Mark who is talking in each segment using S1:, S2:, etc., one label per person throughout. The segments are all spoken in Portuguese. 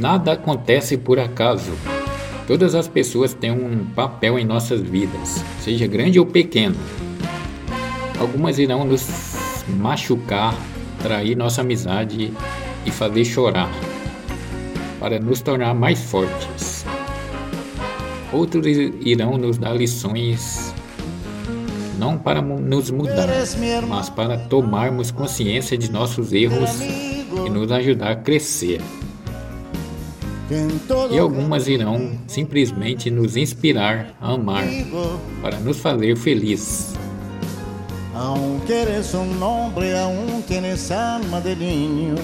S1: Nada acontece por acaso. Todas as pessoas têm um papel em nossas vidas, seja grande ou pequeno. Algumas irão nos machucar, trair nossa amizade e fazer chorar, para nos tornar mais fortes. Outros irão nos dar lições, não para nos mudar, mas para tomarmos consciência de nossos erros e nos ajudar a crescer. E algumas irão simplesmente nos inspirar a amar, para nos fazer felizes.
S2: Aunque eres un hombre, aún tienes alma de niño.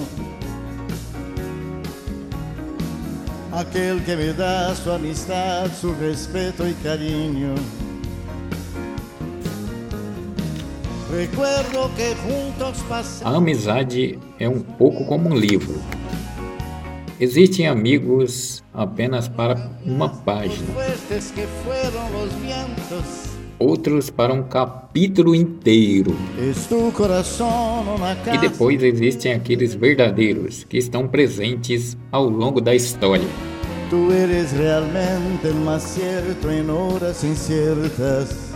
S2: Aquel que me da su amistad, su respeto y cariño. Recuerdo que juntos
S1: A amizade é um pouco como um livro. Existem amigos apenas para uma página outros para um capítulo inteiro. E depois existem aqueles verdadeiros que estão presentes ao longo da história.
S2: Tu eres realmente el más cierto en horas inciertas.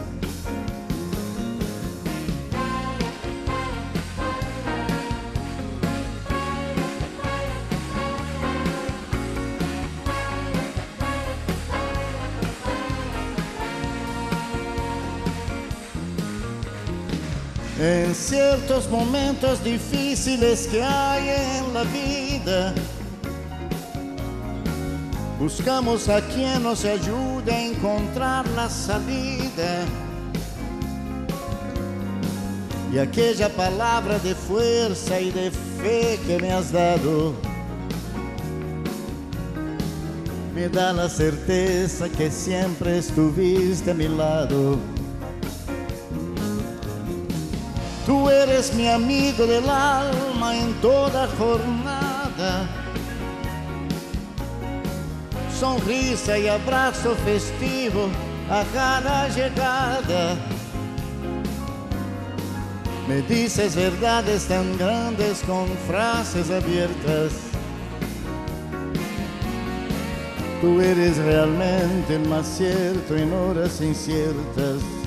S2: En ciertos momentos difíciles que hay en la vida, buscamos a quien nos ayude a encontrar la salida. Y aquella palabra de fuerza y de fe que me has dado, me da la certeza que siempre estuviste a mi lado. Tú eres mi amigo del alma en toda jornada. Sonrisa y abrazo festivo a cada llegada. Me dices verdades tan grandes con frases abiertas. Tú eres realmente más cierto en horas inciertas.